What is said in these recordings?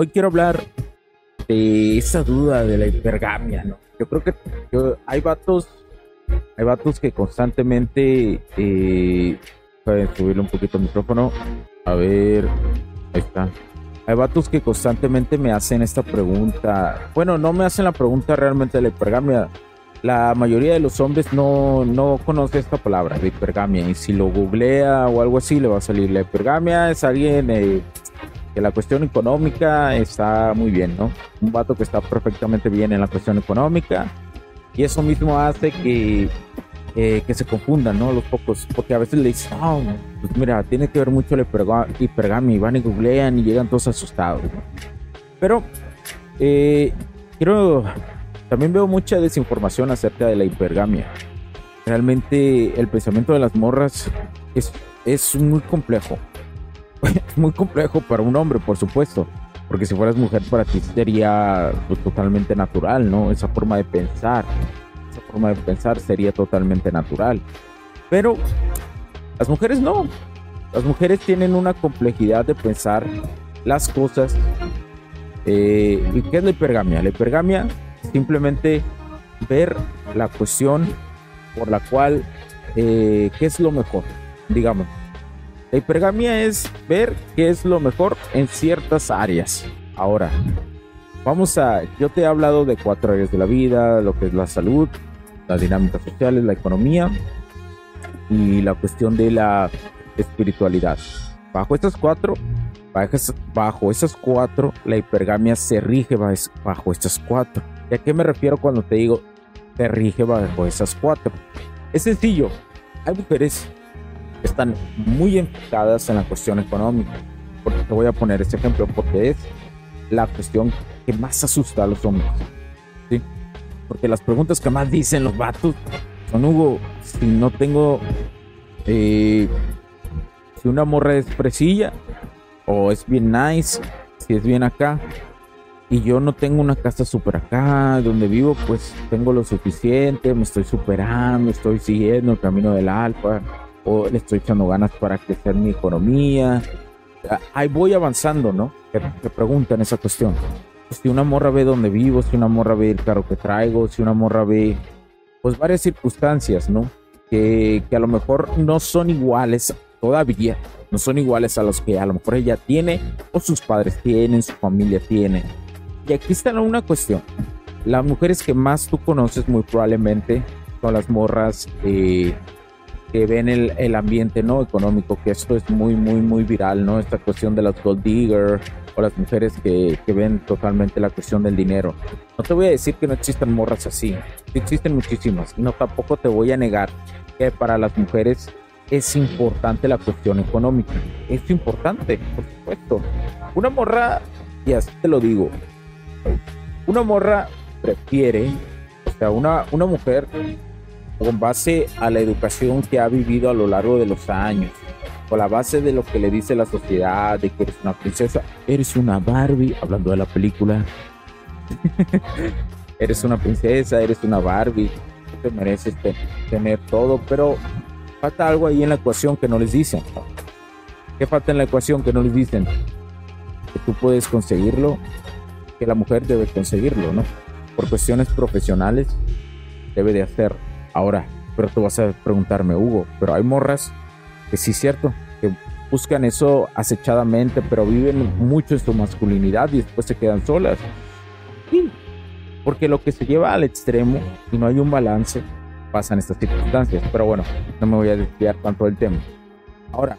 Hoy quiero hablar de esa duda de la hipergamia, ¿no? Yo creo que hay vatos, hay vatos que constantemente, eh, subirle un poquito el micrófono, a ver, ahí está. Hay vatos que constantemente me hacen esta pregunta. Bueno, no me hacen la pregunta realmente de la hipergamia. La mayoría de los hombres no, no conoce esta palabra de hipergamia. Y si lo googlea o algo así, le va a salir. La hipergamia es alguien eh, que la cuestión económica está muy bien, ¿no? Un vato que está perfectamente bien en la cuestión económica y eso mismo hace que, eh, que se confundan, ¿no? Los pocos, porque a veces le dicen, no, pues mira, tiene que ver mucho la hipergamia y van y googlean y llegan todos asustados, Pero eh, también veo mucha desinformación acerca de la hipergamia. Realmente el pensamiento de las morras es, es muy complejo es muy complejo para un hombre, por supuesto. Porque si fueras mujer para ti sería pues, totalmente natural, ¿no? Esa forma de pensar. Esa forma de pensar sería totalmente natural. Pero las mujeres no. Las mujeres tienen una complejidad de pensar las cosas. Eh, ¿Y qué es la hipergamia? La hipergamia simplemente ver la cuestión por la cual, eh, ¿qué es lo mejor? Digamos, la hipergamia es ver qué es lo mejor en ciertas áreas. Ahora, vamos a, yo te he hablado de cuatro áreas de la vida, lo que es la salud, las dinámicas sociales, la economía y la cuestión de la espiritualidad. Bajo estas cuatro, bajo esas cuatro, la hipergamia se rige bajo estas cuatro. ¿Y a qué me refiero cuando te digo se rige bajo esas cuatro? Es sencillo. Hay mujeres están muy enfocadas en la cuestión económica. Porque te voy a poner este ejemplo, porque es la cuestión que más asusta a los hombres. Porque las preguntas que más dicen los vatos son, Hugo, si no tengo, eh, si una morra es presilla o es bien nice, si es bien acá, y yo no tengo una casa super acá donde vivo, pues tengo lo suficiente, me estoy superando, estoy siguiendo el camino del alfa o le estoy echando ganas para crecer mi economía. Ahí voy avanzando, ¿no? Que, preguntan esa cuestión. Si una morra ve dónde vivo, si una morra ve el carro que traigo, si una morra ve, pues varias circunstancias, ¿no? Que, que a lo mejor no son iguales todavía, no son iguales a los que a lo mejor ella tiene o sus padres tienen, su familia tiene. Y aquí está una cuestión. Las mujeres que más tú conoces muy probablemente son las morras eh, que ven el, el, ambiente no económico, que esto es muy, muy, muy viral, ¿no? Esta cuestión de las gold digger o las mujeres que, que, ven totalmente la cuestión del dinero. No te voy a decir que no existen morras así, existen muchísimas. No tampoco te voy a negar que para las mujeres es importante la cuestión económica. Es importante, por supuesto. Una morra, y así te lo digo, una morra prefiere, o sea, una, una mujer con base a la educación que ha vivido a lo largo de los años, con la base de lo que le dice la sociedad, de que eres una princesa, eres una Barbie, hablando de la película, eres una princesa, eres una Barbie, te mereces tener todo, pero falta algo ahí en la ecuación que no les dicen. ¿Qué falta en la ecuación que no les dicen? Que tú puedes conseguirlo, que la mujer debe conseguirlo, ¿no? Por cuestiones profesionales, debe de hacer Ahora, pero tú vas a preguntarme, Hugo, pero hay morras que sí es cierto, que buscan eso acechadamente, pero viven mucho en su masculinidad y después se quedan solas. Sí, porque lo que se lleva al extremo y no hay un balance pasa en estas circunstancias. Pero bueno, no me voy a desviar tanto del tema. Ahora,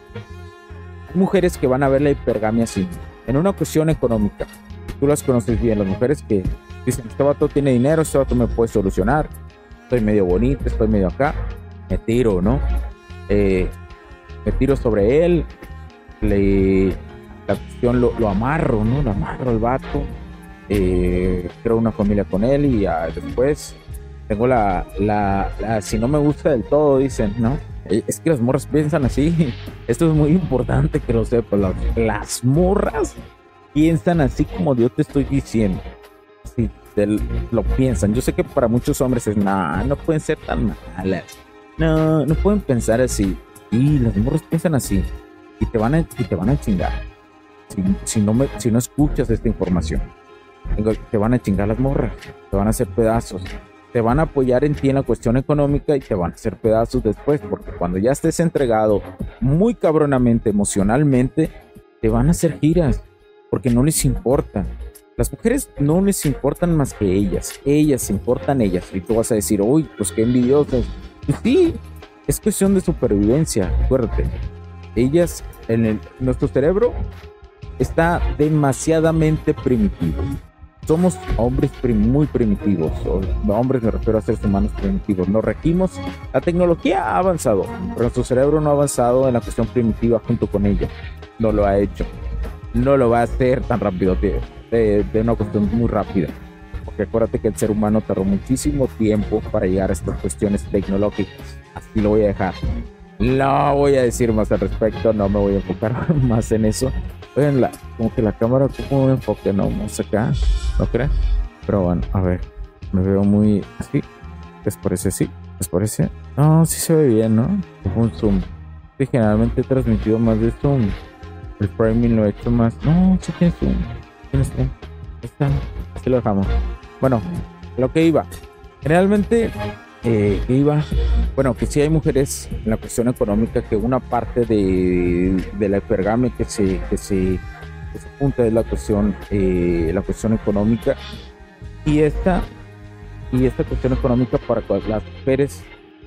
mujeres que van a ver la hipergamia así, en una cuestión económica. Tú las conoces bien, las mujeres que dicen, este vato tiene dinero, este vato me puede solucionar, estoy medio bonito, estoy medio acá, me tiro, ¿no? Eh, me tiro sobre él, la cuestión lo, amarro, ¿no? Lo amarro al vato, eh, creo una familia con él y después tengo la, la, si no me gusta del todo, dicen, ¿no? Eh, es que las morras piensan así. Esto es muy importante que lo sepas. Las, las morras piensan así como yo te estoy diciendo. Lo piensan. Yo sé que para muchos hombres es, nada, no pueden ser tan malas. No, no pueden pensar así. Y las morras piensan así. Y te van a, y te van a chingar. Si, si, no me, si no escuchas esta información te van a chingar las morras, te van a hacer pedazos, te van a apoyar en ti en la cuestión económica y te van a hacer pedazos después, porque cuando ya estés entregado muy cabronamente emocionalmente, te van a hacer giras, porque no les importa. Las mujeres no les importan más que ellas, ellas importan ellas. Y tú vas a decir, uy, pues qué envidiosas. Pues sí, es cuestión de supervivencia, acuérdate. Ellas, en nuestro cerebro, está demasiadamente primitivo somos hombres muy primitivos, hombres me refiero a seres humanos primitivos. Nos regimos, la tecnología ha avanzado, pero nuestro cerebro no ha avanzado en la cuestión primitiva junto con ella. No lo ha hecho. No lo va a hacer tan rápido, de, una cuestión muy rápida. Porque acuérdate que el ser humano tardó muchísimo tiempo para llegar a estas cuestiones tecnológicas. Así lo voy a dejar. No voy a decir más al respecto, no me voy a enfocar más en eso. Oigan, la, como que la cámara como un enfoque, no, más acá, ¿no crees? Pero bueno, a ver, me veo muy así. ¿Les parece así? ¿Les parece? No, sí se ve bien, ¿no? Un zoom. Sí, generalmente he transmitido más de zoom. El framing lo he hecho más. No, sí tiene zoom. Está. Así lo dejamos. Bueno, lo que iba. Generalmente eh, iba, bueno, que sí hay mujeres en la cuestión económica que una parte de, de la se, que se, que se apunta es la cuestión, eh, la cuestión económica y esta, y esta cuestión económica para las mujeres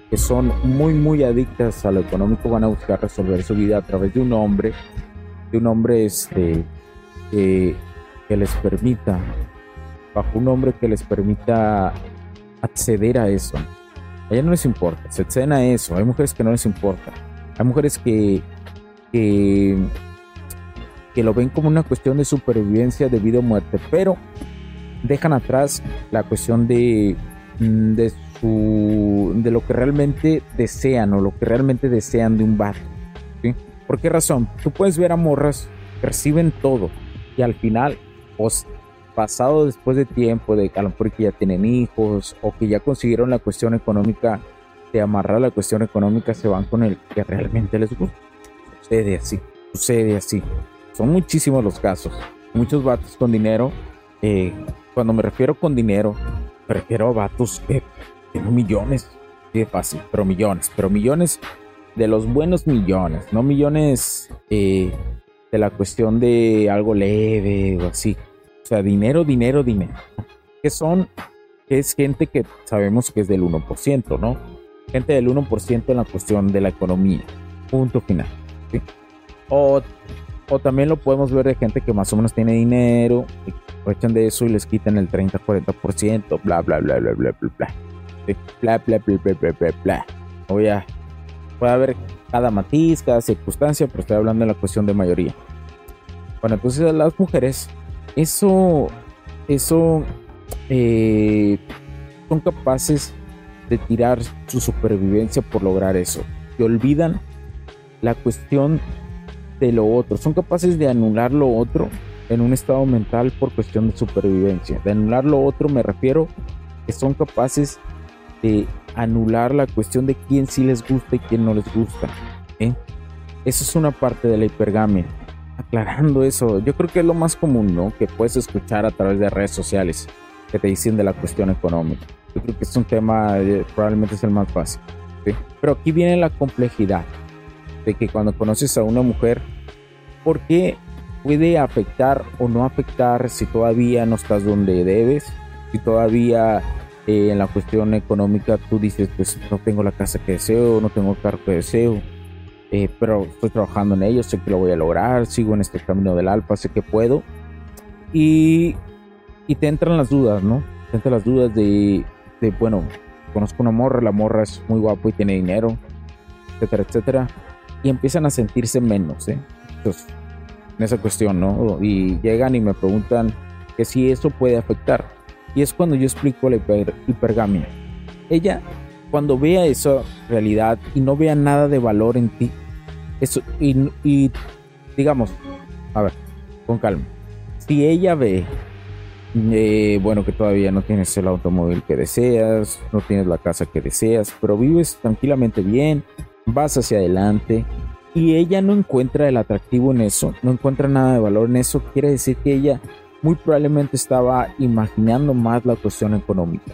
que son muy muy adictas a lo económico van a buscar resolver su vida a través de un hombre, de un hombre este, que les permita, bajo un hombre que les permita acceder a eso. A ella no les importa, se exceden a eso. Hay mujeres que no les importa. Hay mujeres que, que, que lo ven como una cuestión de supervivencia de vida o muerte, pero dejan atrás la cuestión de, mm, de, su, de lo que realmente desean o lo que realmente desean de un bar. ¿Por qué razón? Tú puedes ver a morras que reciben todo y al final, pasado después de tiempo, de a lo mejor que ya tienen hijos o que ya consiguieron la cuestión económica, de amarrar la cuestión económica, se van con el que realmente les gusta. Sucede así, sucede así. Son muchísimos los casos. Muchos vatos con dinero. Eh, cuando me refiero con dinero, me refiero a vatos que tienen millones. de fácil, pero millones, pero millones de los buenos millones, no millones eh, de la cuestión de algo leve o así o sea, dinero, dinero, dinero. Que son, es gente que sabemos que es del 1%, ¿no? Gente del 1% en la cuestión de la economía. Punto final. O, o también lo podemos ver de gente que más o menos tiene dinero, y aprovechan de eso y les quitan el 30-40%, bla, bla, bla, bla, bla, bla, bla. Bla, bla, bla, bla, bla, bla, bla. Voy a, puede haber cada matiz, cada circunstancia, pero estoy hablando de la cuestión de mayoría. Bueno, entonces las mujeres eso, eso, eh, son capaces de tirar su supervivencia por lograr eso. Y olvidan la cuestión de lo otro. Son capaces de anular lo otro en un estado mental por cuestión de supervivencia. De anular lo otro me refiero que son capaces de anular la cuestión de quién sí les gusta y quién no les gusta. ¿eh? Eso es una parte de la hipergamia aclarando eso, yo creo que es lo más común, ¿no? Que puedes escuchar a través de redes sociales que te dicen de la cuestión económica. Yo creo que es un tema, eh, probablemente es el más fácil. Pero aquí viene la complejidad de que cuando conoces a una mujer, ¿por qué puede afectar o no afectar si todavía no estás donde debes? Si todavía eh, en la cuestión económica tú dices, pues no tengo la casa que deseo, no tengo el carro que deseo, eh, pero estoy trabajando en ello, sé que lo voy a lograr, sigo en este camino del alfa, sé que puedo. Y, y te entran las dudas, ¿no? Te entran las dudas de, de, bueno, conozco una morra, la morra es muy guapo y tiene dinero, etcétera, etcétera. Y empiezan a sentirse menos, ¿eh? Entonces, en esa cuestión, ¿no? Y llegan y me preguntan que si eso puede afectar. Y es cuando yo explico la hipergamia. Ella, cuando vea esa realidad y no vea nada de valor en ti, eso, y, digamos, a ver, con calma. Si ella ve, eh, bueno, que todavía no tienes el automóvil que deseas, no tienes la casa que deseas, pero vives tranquilamente bien, vas hacia adelante, y ella no encuentra el atractivo en eso, no encuentra nada de valor en eso, quiere decir que ella muy probablemente estaba imaginando más la cuestión económica.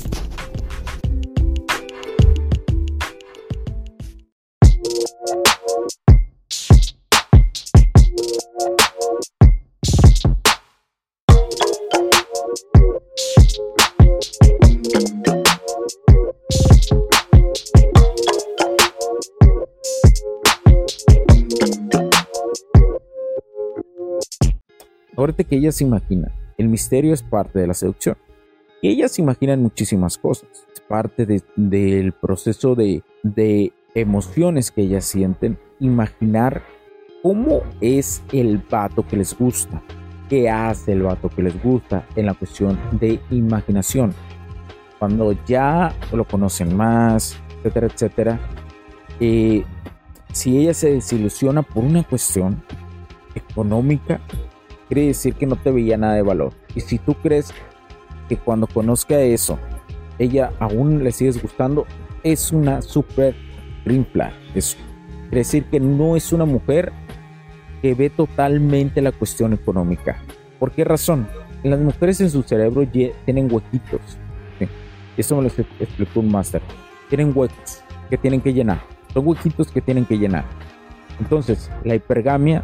Acuérdate que ella se imagina. El misterio es parte de la seducción. Ellas imaginan muchísimas cosas. Es parte del proceso de, de emociones que ellas sienten. Imaginar cómo es el vato que les gusta. ¿Qué hace el vato que les gusta en la cuestión de imaginación? Cuando ya lo conocen más, etcétera, etcétera. Eh, si ella se desilusiona por una cuestión económica, quiere decir que no te veía nada de valor. Y si tú crees que cuando conozca eso, ella aún le sigues gustando, es una super green. Es, quiere decir que no es una mujer que ve totalmente la cuestión económica. ¿Por qué razón? Las mujeres en su cerebro tienen huequitos. Eso me lo explicó un máster. Tienen huecos que tienen que llenar. Son huequitos que tienen que llenar. Entonces, la hipergamia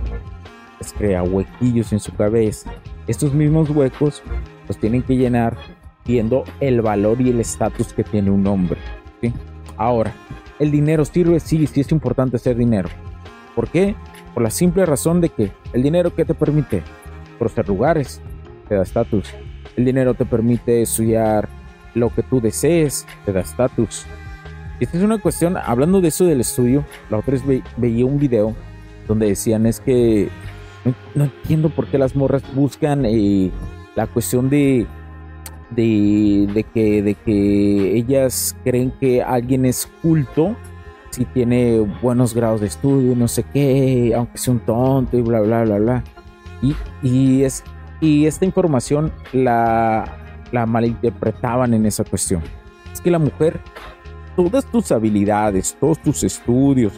crea huequillos en su cabeza. Estos mismos huecos los tienen que llenar viendo el valor y el estatus que tiene un hombre. Ahora, ¿el dinero sirve? Sí, sí es importante hacer dinero. ¿Por qué? Por la simple razón de que el dinero que te permite conocer lugares, te da estatus. El dinero te permite estudiar lo que tú desees, te da estatus. Esta es una cuestión, hablando de eso del estudio, la otra vez veía un video donde decían es que no, entiendo por qué las morras buscan eh, la cuestión de, de, que, de que ellas creen que alguien es culto si tiene buenos grados de estudio, no sé qué, aunque sea un tonto y bla, bla, bla, bla. Y, y, es, y esta información la, la malinterpretaban en esa cuestión. Es que la mujer, todas tus habilidades, todos tus estudios,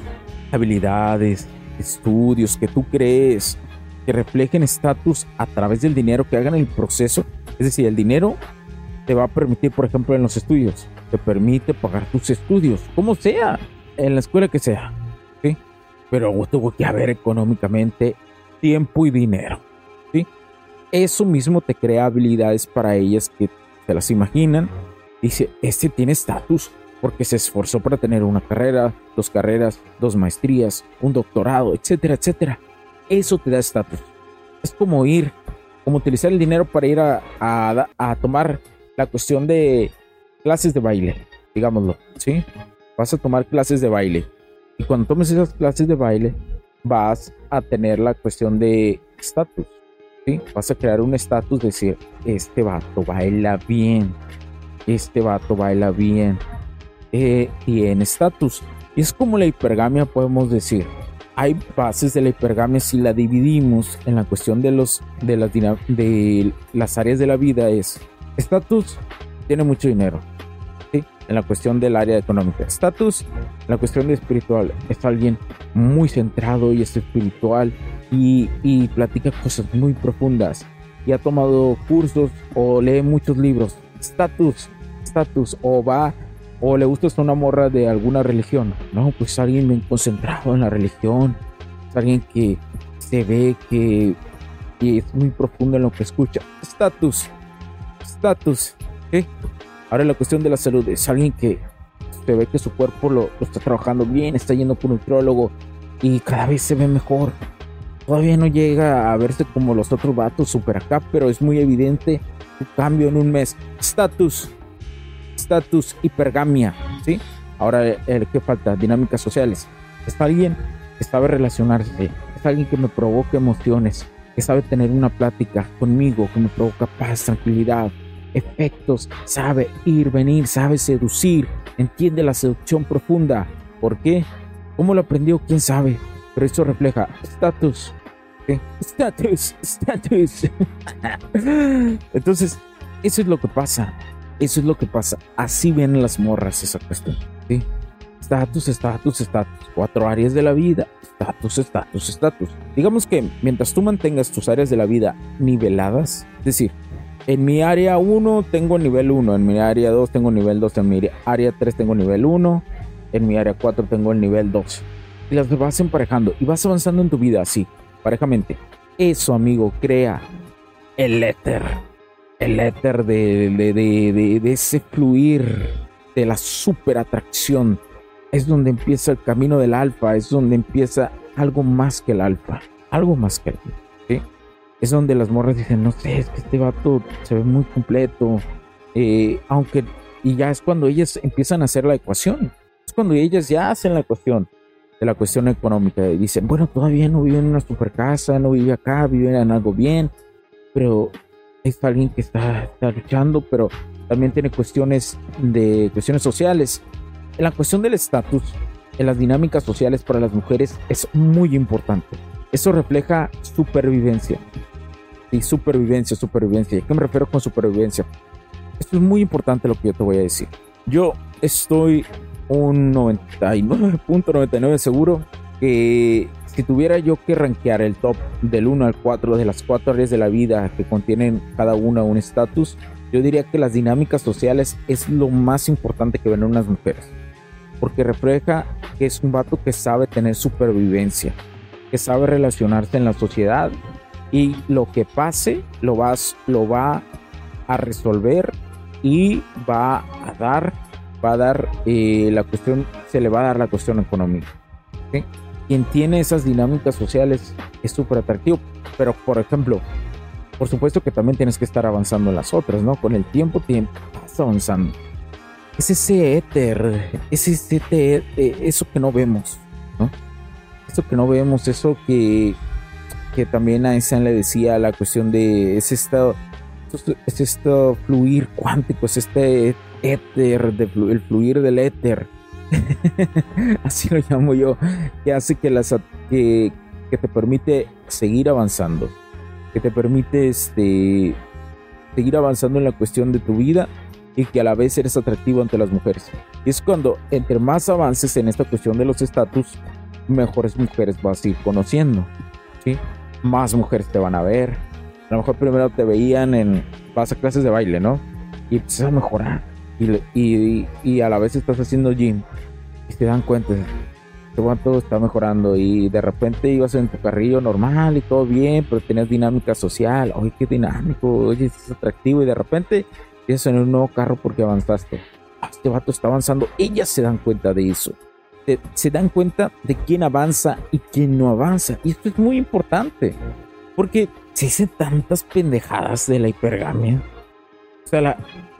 habilidades, estudios que tú crees que reflejen estatus a través del dinero, que hagan el proceso. Es decir, el dinero te va a permitir, por ejemplo, en los estudios, te permite pagar tus estudios, como sea, en la escuela que sea. ¿sí? Pero tuvo que haber económicamente tiempo y dinero. ¿sí? Eso mismo te crea habilidades para ellas que se las imaginan. Dice, este tiene estatus porque se esforzó para tener una carrera, dos carreras, dos maestrías, un doctorado, etcétera, etcétera Eso te da estatus. Es como ir, como utilizar el dinero para ir a, a, tomar la cuestión de clases de baile, digámoslo, ¿sí? Vas a tomar clases de baile. Y cuando tomes esas clases de baile, vas a tener la cuestión de estatus. ¿sí? Vas a crear un estatus, decir, este vato baila bien, este vato baila bien, eh, tiene estatus. Y es como la hipergamia, podemos decir. Hay bases de la hipergamia si la dividimos en la cuestión de, los, de, las, áreas de la vida es estatus, tiene mucho dinero. En la cuestión del área económica. Estatus, la cuestión espiritual. Es alguien muy centrado y es espiritual y, y platica cosas muy profundas. Y ha tomado cursos o lee muchos libros. Estatus, estatus. O va o le gusta una morra de alguna religión. No, pues alguien bien concentrado en la religión. Alguien que se ve que, es muy profundo en lo que escucha. Estatus. Estatus. ¿eh? Ahora la cuestión de la salud. Es alguien que se ve que su cuerpo lo, está trabajando bien, está yendo por un nutrólogo y cada vez se ve mejor. Todavía no llega a verse como los otros vatos super acá, pero es muy evidente su cambio en un mes. Estatus estatus, hipergamia, ¿sí? Ahora, el que falta? Dinámicas sociales. Es alguien que sabe relacionarse, es alguien que me provoca emociones, que sabe tener una plática conmigo, que me provoca paz, tranquilidad, efectos, sabe ir, venir, sabe seducir, entiende la seducción profunda. ¿Por qué? ¿Cómo lo aprendió? ¿Quién sabe? Pero eso refleja estatus. Estatus, estatus. Entonces, eso es lo que pasa. Eso es lo que pasa. Así ven las morras esa cuestión. ¿sí? Estatus, estatus. Cuatro áreas de la vida. Estatus, estatus, estatus. Digamos que mientras tú mantengas tus áreas de la vida niveladas, es decir, en mi área 1 tengo nivel 1, en mi área 2 tengo nivel 2, en mi área 3 tengo nivel 1, en mi área 4 tengo el nivel 2. Y las vas emparejando y vas avanzando en tu vida así, parejamente. Eso, amigo, crea el éter el éter de, de, ese fluir de la super atracción. Es donde empieza el camino del alfa, es donde empieza algo más que el alfa, algo más que el alfa. Es donde las morras dicen, no sé, es que este vato se ve muy completo. Eh, aunque, y ya es cuando ellas empiezan a hacer la ecuación. Es cuando ellas ya hacen la ecuación de la cuestión económica. Y dicen, bueno, todavía no vive en una super casa, no vive acá, vive en algo bien. Pero es alguien que está, luchando, pero también tiene cuestiones de cuestiones sociales. En la cuestión del estatus, en las dinámicas sociales para las mujeres es muy importante. Eso refleja supervivencia. y supervivencia, supervivencia. ¿A qué me refiero con supervivencia? Esto es muy importante lo que yo te voy a decir. Yo estoy un 99.99 seguro que si tuviera yo que rankear el top del 1 al 4 de las cuatro áreas de la vida que contienen cada una un estatus, yo diría que las dinámicas sociales es lo más importante que ven unas mujeres. Porque refleja que es un vato que sabe tener supervivencia, que sabe relacionarse en la sociedad y lo que pase lo, vas, lo va a resolver y va a dar, va a dar eh, la cuestión, se le va a dar la cuestión económica quien tiene esas dinámicas sociales es súper atractivo. Pero, por ejemplo, por supuesto que también tienes que estar avanzando en las otras, ¿no? Con el tiempo, vas avanzando. Es ese éter, es ese éter, eh, eso que no vemos, ¿no? Eso que no vemos, eso que, que también a esa le decía la cuestión de ese estado, es este fluir cuántico, es este éter, de, el fluir del éter así lo llamo yo, que hace que, las, que, que te permite seguir avanzando, que te permite este, seguir avanzando en la cuestión de tu vida y que a la vez eres atractivo ante las mujeres. Y es cuando entre más avances en esta cuestión de los estatus, mejores mujeres vas a ir conociendo, ¿sí? Más mujeres te van a ver. A lo mejor primero te veían en, vas a clases de baile, ¿no? Y empiezas a mejorar y, a la vez estás haciendo gym y te dan cuenta que todo está mejorando y de repente ibas en tu carrillo normal y todo bien, pero tenías dinámica social, oye, qué dinámico, oye, es atractivo y de repente empiezas en un nuevo carro porque avanzaste. Ah, este vato está avanzando, ellas se dan cuenta de eso. se dan cuenta de quién avanza y quién no avanza. Y esto es muy importante, porque se dicen tantas pendejadas de la hipergamia. O sea,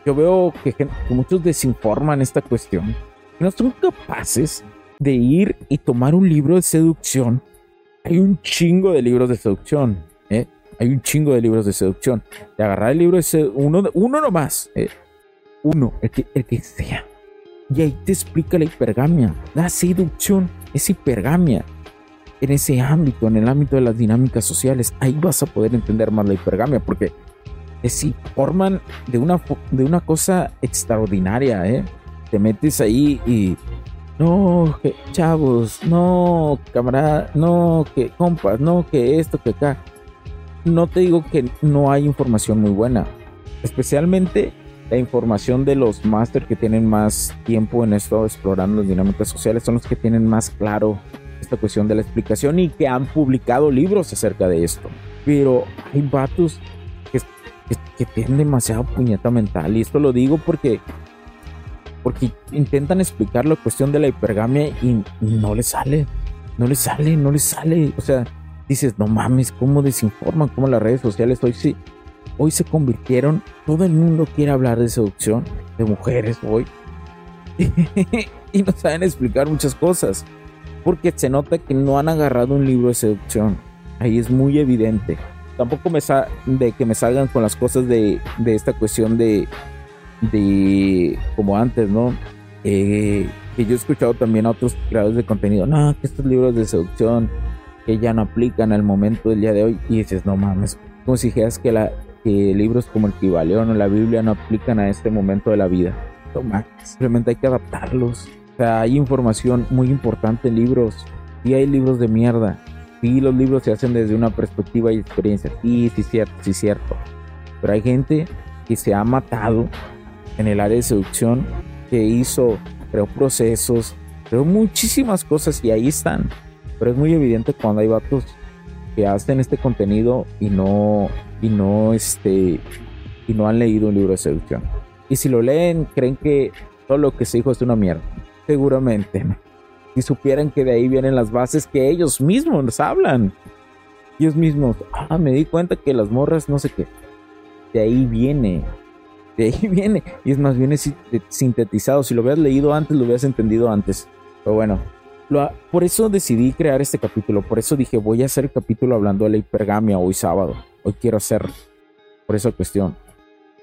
yo veo que, que, muchos desinforman esta cuestión. No son capaces de ir y tomar un libro de seducción. Hay un chingo de libros de seducción. ¿eh? Hay un chingo de libros de seducción. De agarrar el libro de seducción, uno, uno nomás. ¿eh? Uno, el que, el que sea y ahí te explica la hipergamia. La seducción es hipergamia. En ese ámbito, en el ámbito de las dinámicas sociales, ahí vas a poder entender más la hipergamia, porque se forman de una, de una cosa extraordinaria, ¿eh? Te metes ahí y. No, que chavos, no, camarada, no, que compas, no, que esto, que acá. No te digo que no hay información muy buena, especialmente la información de los máster que tienen más tiempo en esto explorando las dinámicas sociales son los que tienen más claro esta cuestión de la explicación y que han publicado libros acerca de esto. Pero hay vatos que, que, tienen demasiado puñeta mental y esto lo digo porque porque intentan explicar la cuestión de la hipergamia y no les sale, no les sale, no les sale. O sea, dices, no mames, cómo desinforman, cómo las redes sociales hoy sí hoy se convirtieron, todo el mundo quiere hablar de seducción, de mujeres hoy, y no saben explicar muchas cosas, porque se nota que no han agarrado un libro de seducción, ahí es muy evidente. Tampoco me sa de que me salgan con las cosas de, de esta cuestión de, de, como antes, ¿no? Eh, que yo he escuchado también a otros creadores de contenido, no, que estos libros de seducción que ya no aplican al momento del día de hoy, y dices, no mames, como si dijeras que la, que libros como el Kibaleón o la Biblia no aplican a este momento de la vida. Toma, simplemente hay que adaptarlos. O sea, hay información muy importante en libros y hay libros de mierda. Sí, los libros se hacen desde una perspectiva y experiencia. Sí, sí, cierto, sí, cierto. Pero hay gente que se ha matado en el área de seducción, que hizo, creó procesos, creó muchísimas cosas y ahí están. Pero es muy evidente cuando hay vatos que hacen este contenido y no y no este y no han leído un libro de seducción. Y si lo leen, creen que todo lo que se dijo es una mierda. Seguramente. Si supieran que de ahí vienen las bases que ellos mismos nos hablan. Ellos mismos, ah, me di cuenta que las morras, no sé qué. De ahí viene. De ahí viene. Y es más, viene sintetizado. Si lo hubieras leído antes, lo hubieras entendido antes. Pero bueno, por eso decidí crear este capítulo. Por eso dije, voy a hacer el capítulo hablando de la hipergamia hoy sábado hoy quiero hacer por esa cuestión.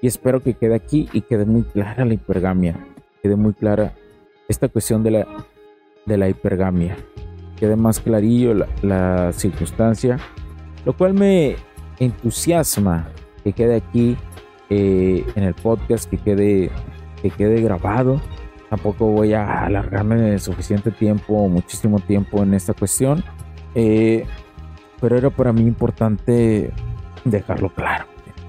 Y espero que quede aquí y quede muy clara la hipergamia, quede muy clara esta cuestión de la, de la hipergamia, quede más clarillo la, circunstancia, lo cual me entusiasma que quede aquí eh, en el podcast, que quede, que quede grabado. Tampoco voy a alargarme suficiente tiempo, muchísimo tiempo en esta cuestión. Eh, pero era para mí importante dejarlo claro.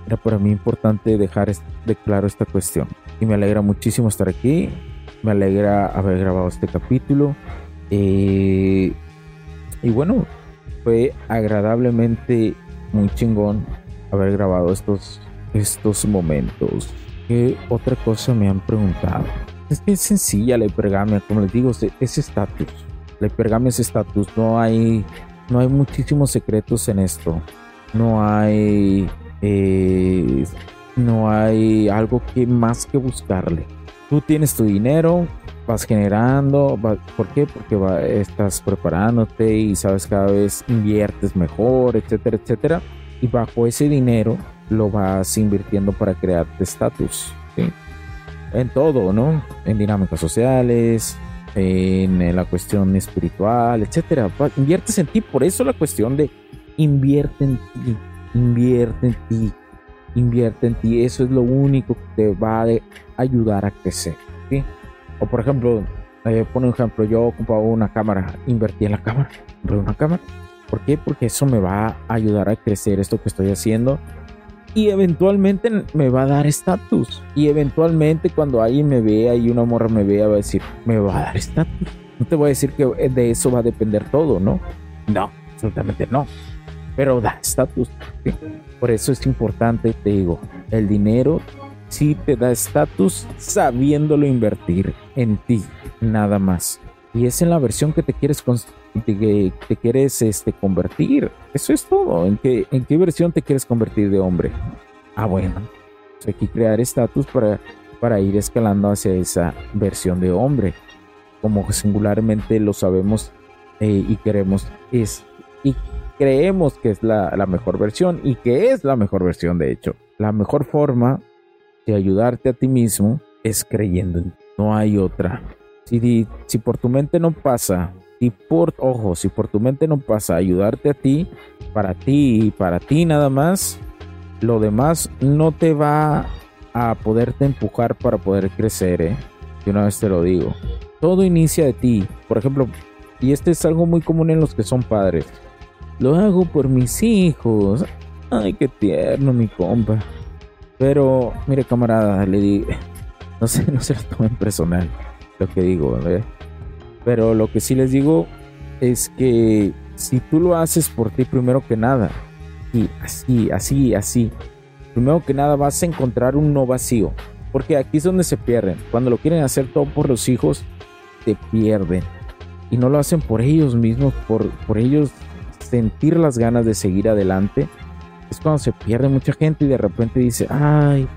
Era para mí importante dejar de claro esta cuestión. Y me alegra muchísimo estar aquí. Me alegra haber grabado este capítulo. Eh, y bueno, fue agradablemente muy chingón haber grabado estos, estos momentos. ¿Qué otra cosa me han preguntado? Es que es sencilla la hipergamia, como les digo, es estatus. La hipergamia es estatus, no hay, no hay muchísimos secretos en esto no hay eh, no hay algo que más que buscarle. Tú tienes tu dinero, vas generando, ¿por qué? Porque estás preparándote y sabes cada vez inviertes mejor, etcétera, etcétera. Y bajo ese dinero lo vas invirtiendo para crearte estatus. En todo, ¿no? En dinámicas sociales, en la cuestión espiritual, etcétera. Inviertes en ti, por eso la cuestión de invierte en ti, invierte en ti, invierte en ti. Eso es lo único que te va a ayudar a crecer. O por ejemplo, eh, un ejemplo, yo ocupaba una cámara, invertí en la cámara, compré una cámara. ¿Por qué? Porque eso me va a ayudar a crecer esto que estoy haciendo y eventualmente me va a dar estatus. Y eventualmente cuando alguien me vea y una morra me vea va a decir, me va a dar estatus. No te voy a decir que de eso va a depender todo, ¿no? No, absolutamente no pero da estatus. Por eso es importante, te digo, el dinero sí te da estatus sabiéndolo invertir en ti, nada más. y es en la versión que te quieres que te quieres este convertir. Eso es todo. ¿En qué, en qué versión te quieres convertir de hombre? Ah, bueno. Pues hay que crear estatus para, para ir escalando hacia esa versión de hombre. Como singularmente lo sabemos eh, y queremos es y creemos que es la, la mejor versión y que es la mejor versión de hecho. La mejor forma ayudarte a ti mismo es creyendo. No hay otra. Si, si por tu mente no pasa, y por, ojo, si por tu mente no pasa ayudarte a ti, para ti y para ti nada más, lo demás no te va a poderte empujar para poder crecer, ¿eh? De una vez te lo digo. Todo inicia de ti. Por ejemplo, y este es algo muy común en los que son padres. Lo hago por mis hijos. Ay, qué tierno, mi compa. Pero, mire, camarada, le digo, no sé, no se lo tomen personal lo que digo, ¿eh? Pero lo que sí les digo es que si tú lo haces por ti primero que nada, y así, así, así, primero que nada vas a encontrar un no vacío. Porque aquí es donde se pierden. Cuando lo quieren hacer todo por los hijos, te pierden. Y no lo hacen por ellos mismos, por, por ellos sentir las ganas de seguir adelante. Es cuando se pierde mucha gente y de repente dice, ay,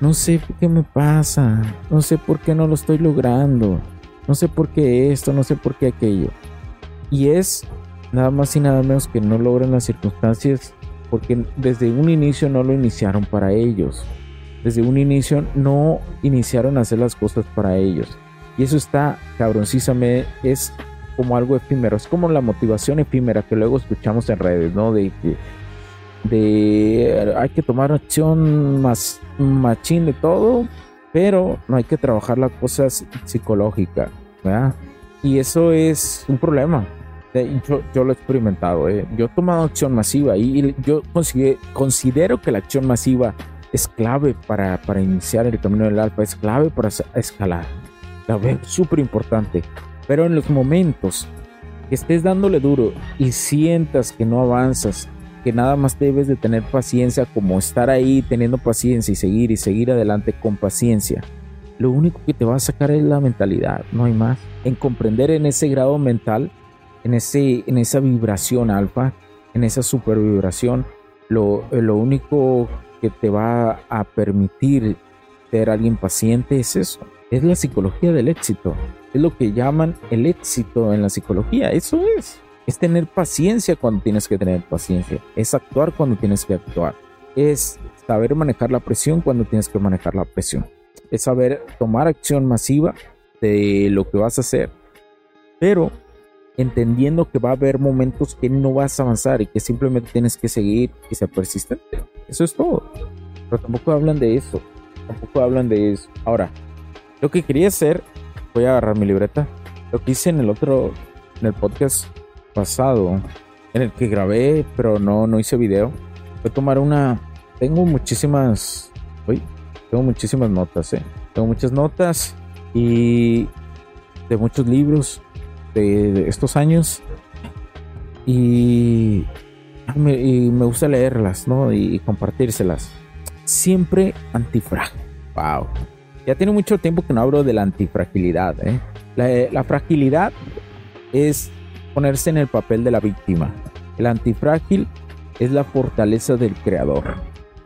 no sé qué me pasa, no sé por qué no lo estoy logrando, no sé por qué esto, no sé por qué aquello. Y es nada más y nada menos que no logran las circunstancias porque desde un inicio no lo iniciaron para ellos. Desde un inicio no iniciaron a hacer las cosas para ellos. Y eso está cabroncísame, es como algo efímero, es como la motivación efímera que luego escuchamos en redes, ¿no? De que de hay que tomar acción más machín de todo, pero no hay que trabajar la cosa psicológica, ¿verdad? Y eso es un problema. Yo, yo lo he experimentado, ¿eh? yo he tomado acción masiva y yo considero que la acción masiva es clave para, para iniciar el camino del alfa, es clave para escalar. La veo súper importante. Pero en los momentos que estés dándole duro y sientas que no avanzas, que nada más debes de tener paciencia como estar ahí teniendo paciencia y seguir y seguir adelante con paciencia. Lo único que te va a sacar es la mentalidad, no hay más. En comprender en ese grado mental, en, ese, en esa vibración alfa, en esa super vibración, lo, lo único que te va a permitir ser alguien paciente es eso. Es la psicología del éxito. Es lo que llaman el éxito en la psicología. Eso es es tener paciencia cuando tienes que tener paciencia, es actuar cuando tienes que actuar, es saber manejar la presión cuando tienes que manejar la presión, es saber tomar acción masiva de lo que vas a hacer, pero entendiendo que va a haber momentos que no vas a avanzar y que simplemente tienes que seguir y ser persistente. Eso es todo. Pero tampoco hablan de eso. Tampoco hablan de eso. Ahora, lo que quería hacer, voy a agarrar mi libreta. Lo que hice en el otro, en el podcast pasado en el que grabé, pero no, no hice video, fue tomar una... Tengo muchísimas... Tengo muchísimas notas, ¿eh? Tengo muchas notas y de muchos libros de, estos años y, ah, me, y me gusta leerlas, ¿no? Y, compartírselas. Siempre antifrágil. Wow. Ya tiene mucho tiempo que no hablo de la antifragilidad, ¿eh? La, la fragilidad es ponerse en el papel de la víctima. El antifrágil es la fortaleza del creador.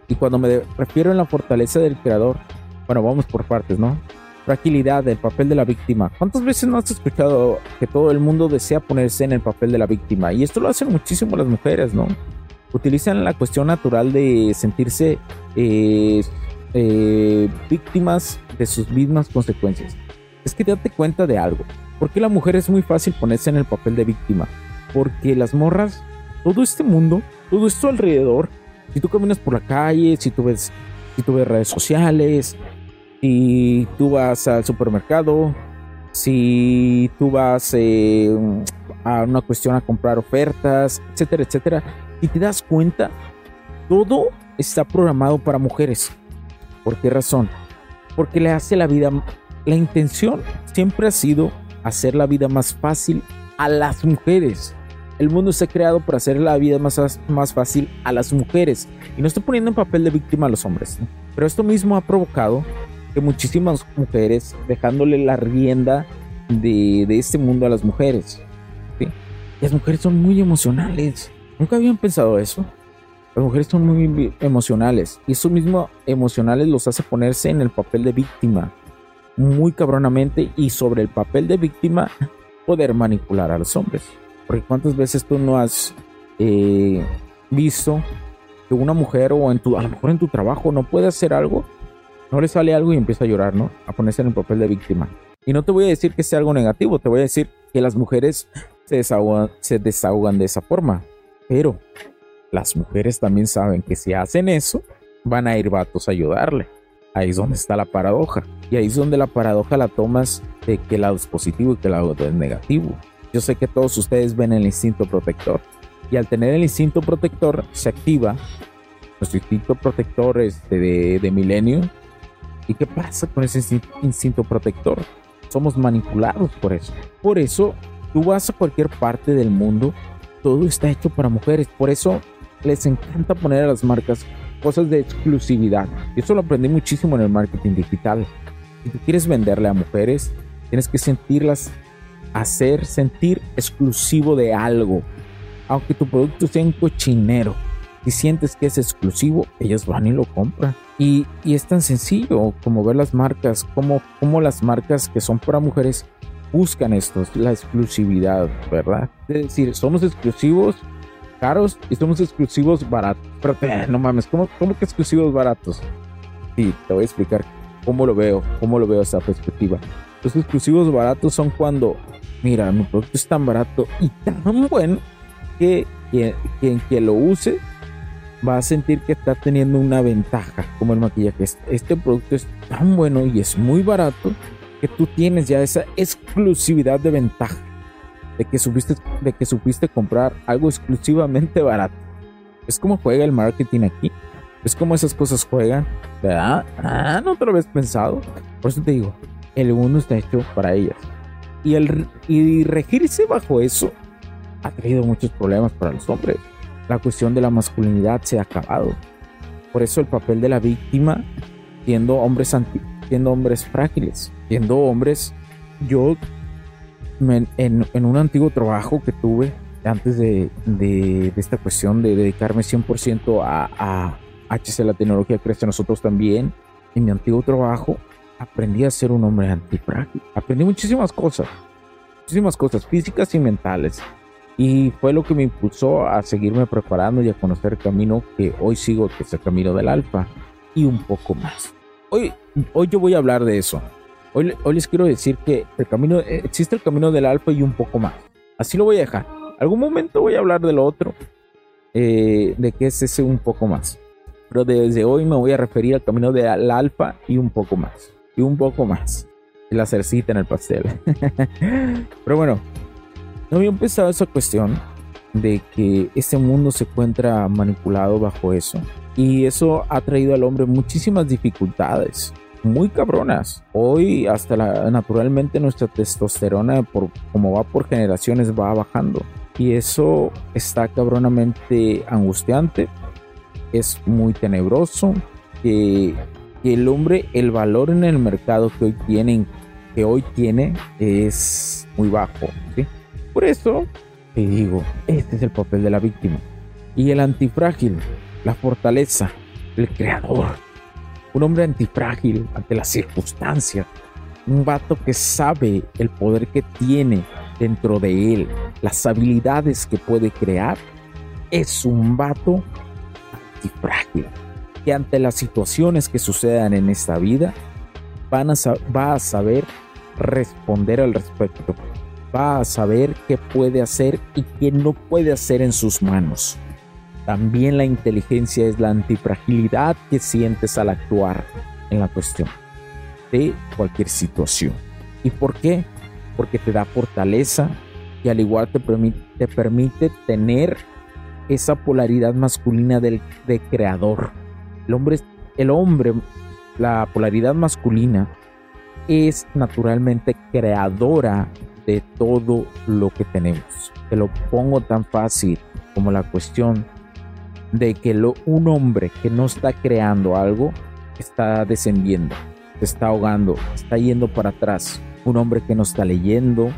Y cuando me refiero a la fortaleza del creador, bueno, vamos por partes, ¿no? Fragilidad, el papel de la víctima. ¿Cuántas veces no has escuchado que todo el mundo desea ponerse en el papel de la víctima? Y esto lo hacen muchísimo las mujeres, ¿no? Utilizan la cuestión natural de sentirse eh, eh, víctimas de sus mismas consecuencias. Es que date cuenta de algo. ¿Por qué la mujer es muy fácil ponerse en el papel de víctima? Porque las morras, todo este mundo, todo esto alrededor, si tú caminas por la calle, si tú ves, si tú ves redes sociales, si tú vas al supermercado, si tú vas eh, a una cuestión a comprar ofertas, etcétera, etcétera, y te das cuenta, todo está programado para mujeres. ¿Por qué razón? Porque le hace la vida, la intención siempre ha sido hacer la vida más fácil a las mujeres. El mundo ha creado para hacer la vida más, más fácil a las mujeres. Y no estoy poniendo en papel de víctima a los hombres. Pero esto mismo ha provocado que muchísimas mujeres, dejándole la rienda de, este mundo a las mujeres. Las mujeres son muy emocionales. ¿Nunca habían pensado eso? Las mujeres son muy emocionales y eso mismo emocionales los hace ponerse en el papel de víctima muy cabronamente y sobre el papel de víctima poder manipular a los hombres. Porque cuántas veces tú no has eh, visto que una mujer o en tu, a lo mejor en tu trabajo no puede hacer algo, no le sale algo y empieza a llorar, ¿no? A ponerse en el papel de víctima. Y no te voy a decir que sea algo negativo, te voy a decir que las mujeres se desahogan, se desahogan de esa forma. Pero las mujeres también saben que si hacen eso, van a ir vatos a ayudarle. Ahí es donde está la paradoja. Y ahí es donde la paradoja la tomas de qué lado es positivo y qué lado es negativo. Yo sé que todos ustedes ven el instinto protector. Y al tener el instinto protector, se activa nuestro instinto protector este de, de milenio. ¿Y qué pasa con ese instinto protector? Somos manipulados por eso. Por eso, tú vas a cualquier parte del mundo, todo está hecho para mujeres. Por eso les encanta poner a las marcas cosas de exclusividad. Eso lo aprendí muchísimo en el marketing digital. Si tú quieres venderle a mujeres, tienes que sentirlas, hacer sentir exclusivo de algo. Aunque tu producto sea un cochinero, si sientes que es exclusivo, ellos van y lo compran. Y, y es tan sencillo como ver las marcas, como, como las marcas que son para mujeres buscan esto, la exclusividad, ¿verdad? Es decir, somos exclusivos caros y somos exclusivos baratos. Pero no mames, ¿cómo, ¿cómo que exclusivos baratos? Sí, te voy a explicar cómo lo veo, cómo lo veo esa perspectiva. Los exclusivos baratos son cuando, mira, mi producto es tan barato y tan bueno que quien, que lo use va a sentir que está teniendo una ventaja, como el maquillaje. Este producto es tan bueno y es muy barato que tú tienes ya esa exclusividad de ventaja de que supiste, de que supiste comprar algo exclusivamente barato. Es como juega el marketing aquí. Es como esas cosas juegan. ¿Verdad? Ah, no te lo habías pensado. Por eso te digo, el mundo está hecho para ellas. Y, el, y regirse bajo eso ha traído muchos problemas para los hombres. La cuestión de la masculinidad se ha acabado. Por eso el papel de la víctima, siendo hombres, anti, siendo hombres frágiles, siendo hombres, yo en, un antiguo trabajo que tuve antes de, esta cuestión de dedicarme 100% a, a HC, la tecnología crece nosotros también, en mi antiguo trabajo aprendí a ser un hombre antifrágil. Aprendí muchísimas cosas, muchísimas cosas físicas y mentales. Y fue lo que me impulsó a seguirme preparando y a conocer el camino que hoy sigo, que es el camino del alfa, y un poco más. Hoy, hoy yo voy a hablar de eso. Hoy, les quiero decir que el camino, eh, existe el camino del alfa y un poco más. Así lo voy a dejar. Algún momento voy a hablar de lo otro, eh, de qué es ese un poco más. Pero desde hoy me voy a referir al camino del alfa y un poco más. Y un poco más. La cercita en el pastel. Pero bueno, no había empezado esa cuestión de que este mundo se encuentra manipulado bajo eso. Y eso ha traído al hombre muchísimas dificultades muy cabronas. Hoy hasta la, naturalmente nuestra testosterona, por como va por generaciones, va bajando. Y eso está cabronamente angustiante. Es muy tenebroso. Que, el hombre, el valor en el mercado que hoy tienen, que hoy tiene, es muy bajo. Por eso te digo, este es el papel de la víctima. Y el antifrágil, la fortaleza, el creador, un hombre antifrágil ante las circunstancias, un vato que sabe el poder que tiene dentro de él, las habilidades que puede crear, es un vato antifrágil que ante las situaciones que sucedan en esta vida va a saber responder al respecto, va a saber qué puede hacer y qué no puede hacer en sus manos. También la inteligencia es la antifragilidad que sientes al actuar en la cuestión de cualquier situación. ¿Y por qué? Porque te da fortaleza y al igual te, te permite tener esa polaridad masculina del de creador. El hombre, el hombre, la polaridad masculina es naturalmente creadora de todo lo que tenemos. Te lo pongo tan fácil como la cuestión de que un hombre que no está creando algo está descendiendo, está ahogando, está yendo para atrás. un hombre que no está leyendo,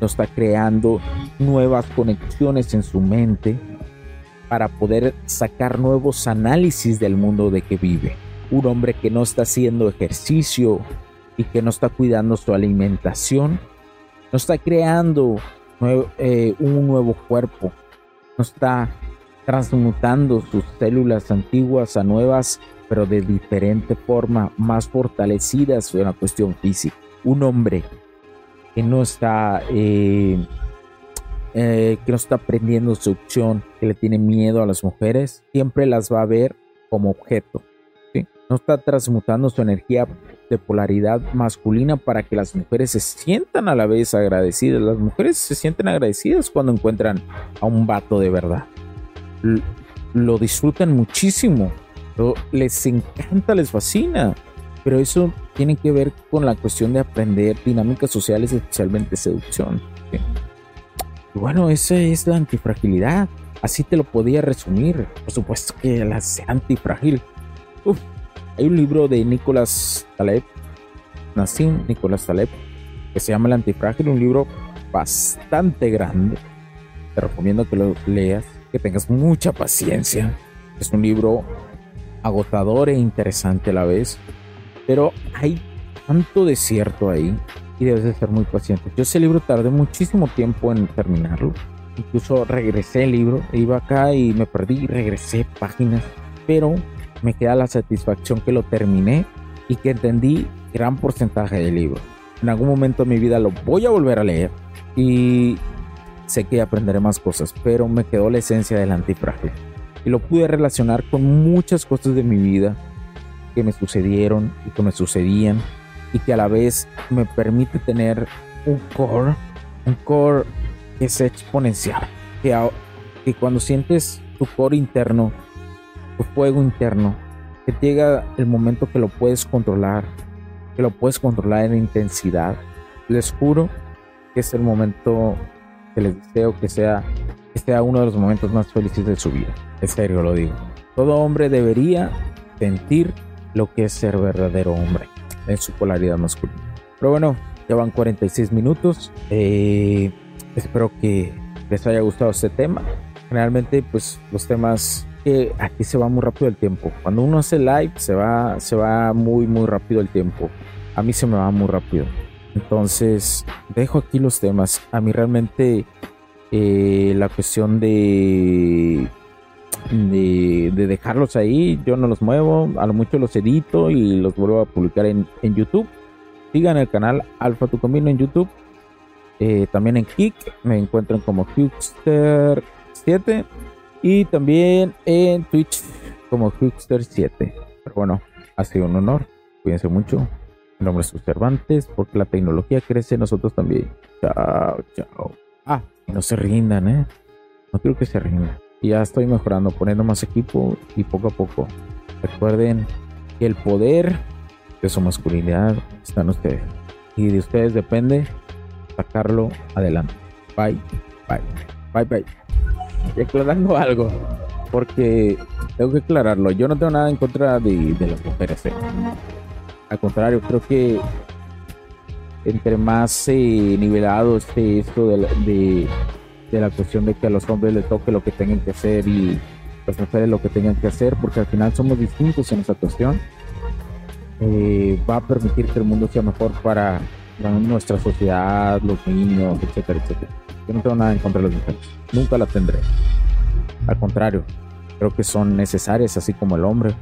no está creando nuevas conexiones en su mente para poder sacar nuevos análisis del mundo de que vive. Un hombre que no está haciendo ejercicio y que no está cuidando su alimentación, no está creando eh, un nuevo cuerpo, no está transmutando sus células antiguas a nuevas, pero de diferente forma, más fortalecidas en la cuestión física. Un hombre que no está eh, eh, que no está aprendiendo seducción, que le tiene miedo a las mujeres, siempre las va a ver como objeto. No está transmutando su energía de polaridad masculina para que las mujeres se sientan a la vez agradecidas. Las mujeres se sienten agradecidas cuando encuentran a un vato de verdad. Lo disfrutan muchísimo. les encanta, les fascina. Pero eso tiene que ver con la cuestión de aprender dinámicas sociales, especialmente seducción. Y bueno, esa es la antifragilidad. Así te lo podía resumir. Por supuesto que la antifrágil. Uf, hay un libro de Nicolás Taleb, Nassim Nicolás Taleb, que se llama El Antifrágil, un libro bastante grande. Te recomiendo que lo leas, que tengas mucha paciencia. Es un libro agotador e interesante a la vez, pero hay tanto desierto ahí y debes de ser muy paciente. Yo ese libro tardé muchísimo tiempo en terminarlo. Incluso regresé el libro, iba acá y me perdí regresé páginas, pero me queda la satisfacción que lo terminé y que entendí gran porcentaje del libro. En algún momento de mi vida lo voy a volver a leer y sé que aprenderé más cosas, pero me quedó la esencia del antifrágil. Y lo pude relacionar con muchas cosas de mi vida que me sucedieron y que me sucedían y que a la vez me permite tener un core, un core que es exponencial, que, que cuando sientes tu core interno, tu fuego interno, que llega el momento que lo puedes controlar, que lo puedes controlar en intensidad. Les juro que es el momento que les deseo que sea, que sea uno de los momentos más felices de su vida. En serio lo digo. Todo hombre debería sentir lo que es ser verdadero hombre en su polaridad masculina. Pero bueno, ya van 46 minutos. Eh, espero que les haya gustado este tema. Generalmente, pues los temas que aquí se va muy rápido el tiempo. Cuando uno hace live, se va, se va muy, muy rápido el tiempo. A mí se me va muy rápido. Entonces, dejo aquí los temas. A mí realmente eh, la cuestión de de, dejarlos ahí. Yo no los muevo, a lo mucho los edito y los vuelvo a publicar en, YouTube. Sigan el canal Alfa Tu Camino en YouTube. Eh, también en Kik me encuentran como Huxter7 y también en Twitch como Huxter7. Pero bueno, ha sido un honor. Cuídense mucho. Mi nombre es Cervantes, porque la tecnología crece, nosotros también. Chao, chao. Ah, no se rindan, ¿eh? No quiero que se rindan. Ya estoy mejorando, poniendo más equipo y poco a poco. Recuerden que el poder de su masculinidad está en ustedes. Y de ustedes depende sacarlo adelante. Bye, bye, bye, bye. Y aclarando algo, porque tengo que aclararlo. Yo no tengo nada en contra de, las mujeres. ¿eh? Al contrario, creo que entre más nivelado esté esto de de la cuestión de que a los hombres les toque lo que tengan que hacer y las mujeres lo que tengan que hacer, porque al final somos distintos en esa cuestión, eh, va a permitir que el mundo sea mejor para nuestra sociedad, los niños, etcétera, etcétera. Yo no tengo nada en contra de las mujeres, nunca la tendré. Al contrario, creo que son necesarias, así como el hombre,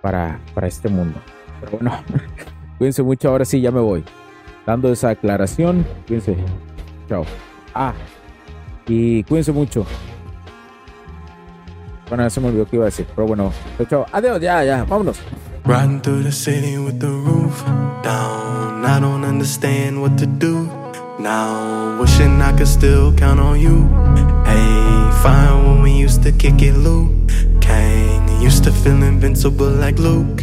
para, para este mundo. Pero bueno, cuídense mucho, ahora sí, ya me voy. Dando esa aclaración, cuídense. Chao. Ah, y cuídense mucho. Bueno, se me olvidó que iba a decir. Pero bueno, chao, chao. Adiós, ya, ya, vámonos. Riding through the city with the roof down. I don't understand what to do. Now, wishing I could still count on you. Hey, fine when we used to kick it, Luke. Kang used to feel invincible like Luke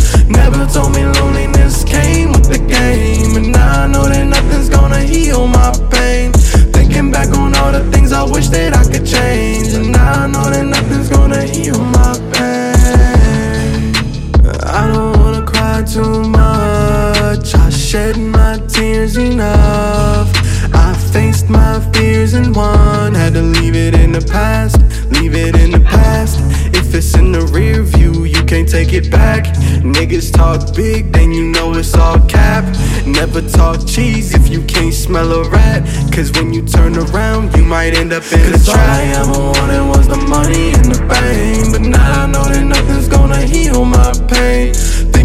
Never told me loneliness came with the game. And now I know that nothing's gonna heal my pain. Thinking back on all the things I wish that I could change. And now I know that nothing's gonna heal my pain. I don't wanna cry too much. I shed my tears enough. I faced my fears and won. Had to leave it in the past, leave it in the past. If it's in the rear view, you can't take it back. Niggas talk big, then you know it's all cap. Never talk cheese if you can't smell a rat. Cause when you turn around, you might end up in Cause a trap. All I ever wanted was the money and the fame. But now I know that nothing's gonna heal my pain.